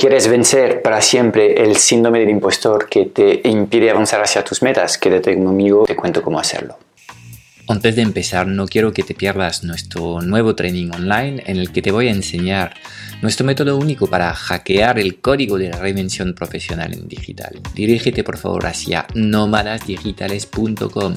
¿Quieres vencer para siempre el síndrome del impostor que te impide avanzar hacia tus metas? Quédate conmigo, te cuento cómo hacerlo. Antes de empezar, no quiero que te pierdas nuestro nuevo training online en el que te voy a enseñar nuestro método único para hackear el código de la reinvención profesional en digital. Dirígete por favor hacia nómadasdigitales.com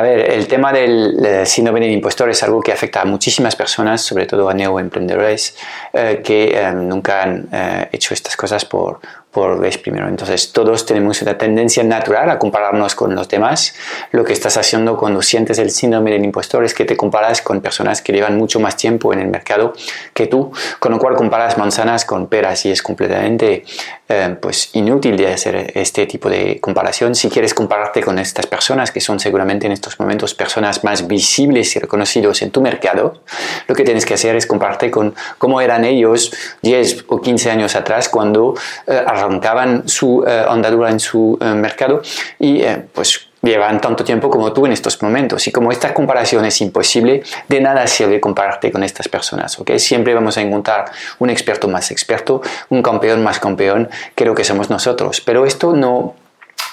A ver, el tema del síndrome del impostor es algo que afecta a muchísimas personas, sobre todo a neoemprendedores eh, que eh, nunca han eh, hecho estas cosas por, por vez primero. Entonces, todos tenemos una tendencia natural a compararnos con los demás. Lo que estás haciendo cuando sientes el síndrome del impostor es que te comparas con personas que llevan mucho más tiempo en el mercado que tú, con lo cual comparas manzanas con peras y es completamente eh, pues inútil de hacer este tipo de comparación. Si quieres compararte con estas personas que son seguramente en estos momentos personas más visibles y reconocidos en tu mercado, lo que tienes que hacer es compararte con cómo eran ellos 10 o 15 años atrás cuando eh, arrancaban su eh, andadura en su eh, mercado y eh, pues llevan tanto tiempo como tú en estos momentos. Y como esta comparación es imposible, de nada sirve compararte con estas personas. ¿ok? Siempre vamos a encontrar un experto más experto, un campeón más campeón que lo que somos nosotros. Pero esto no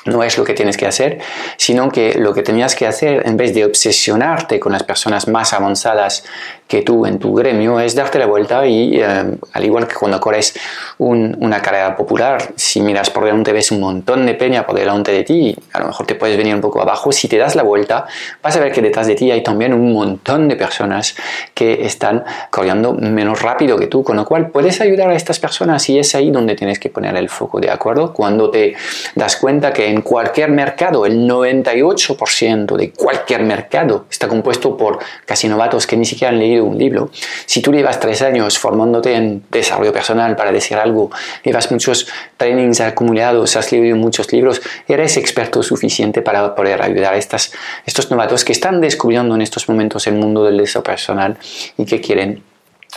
no es lo que tienes que hacer, sino que lo que tenías que hacer, en vez de obsesionarte con las personas más avanzadas que tú en tu gremio, es darte la vuelta y, eh, al igual que cuando corres una carrera popular, si miras por delante ves un montón de peña por delante de ti, a lo mejor te puedes venir un poco abajo, si te das la vuelta, vas a ver que detrás de ti hay también un montón de personas que están corriendo menos rápido que tú, con lo cual puedes ayudar a estas personas y es ahí donde tienes que poner el foco, ¿de acuerdo? Cuando te das cuenta que en cualquier mercado, el 98% de cualquier mercado está compuesto por casi novatos que ni siquiera han leído un libro. Si tú llevas tres años formándote en desarrollo personal, para decir algo, llevas muchos trainings acumulados, has leído muchos libros, eres experto suficiente para poder ayudar a estas, estos novatos que están descubriendo en estos momentos el mundo del desarrollo personal y que quieren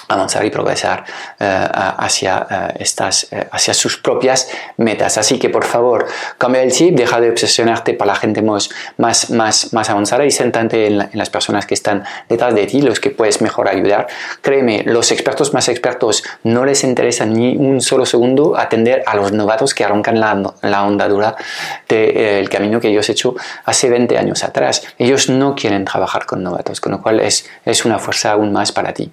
avanzar y progresar eh, hacia, eh, estas, eh, hacia sus propias metas. Así que por favor, cambia el chip, deja de obsesionarte para la gente más, más, más, más avanzada y sentante en, las personas que están detrás de ti, los que puedes mejor ayudar. Créeme, los expertos más expertos no les interesa ni un solo segundo atender a los novatos que arrancan la, la ondadura del camino que ellos he hecho hace 20 años atrás. Ellos no quieren trabajar con novatos, con lo cual es, es una fuerza aún más para ti.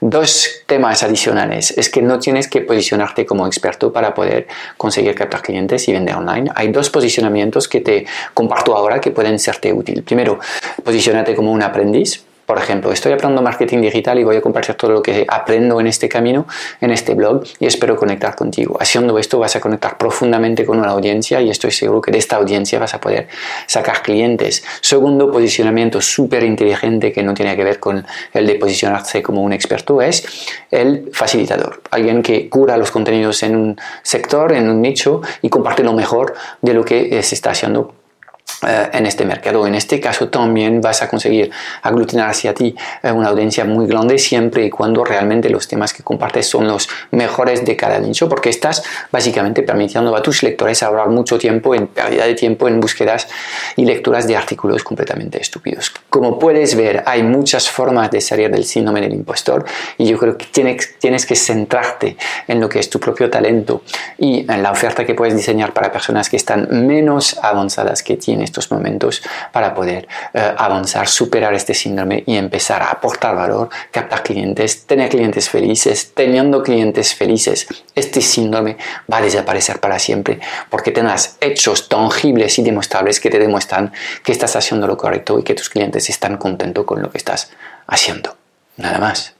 Dos temas adicionales es que no tienes que posicionarte como experto para poder conseguir captar clientes y vender online. Hay dos posicionamientos que te comparto ahora que pueden serte útil. Primero, posicionarte como un aprendiz por ejemplo, estoy aprendiendo marketing digital y voy a compartir todo lo que aprendo en este camino, en este blog, y espero conectar contigo. Haciendo esto vas a conectar profundamente con una audiencia y estoy seguro que de esta audiencia vas a poder sacar clientes. Segundo posicionamiento súper inteligente que no tiene que ver con el de posicionarse como un experto es el facilitador. Alguien que cura los contenidos en un sector, en un nicho y comparte lo mejor de lo que se está haciendo eh, en este mercado. En este caso también vas a conseguir aglutinar hacia ti eh, una audiencia muy grande siempre y cuando realmente los temas que compartes son los mejores de cada nicho porque estás básicamente permitiendo a tus lectores ahorrar mucho tiempo en pérdida de tiempo en búsquedas y lecturas de artículos completamente estúpidos. Como puedes ver hay muchas formas de salir del síndrome del impostor y yo creo que tienes, tienes que centrarte en lo que es tu propio talento y en la oferta que puedes diseñar para personas que están menos avanzadas que tienes estos momentos para poder eh, avanzar, superar este síndrome y empezar a aportar valor, captar clientes, tener clientes felices. Teniendo clientes felices, este síndrome va a desaparecer para siempre porque tendrás hechos tangibles y demostrables que te demuestran que estás haciendo lo correcto y que tus clientes están contentos con lo que estás haciendo. Nada más.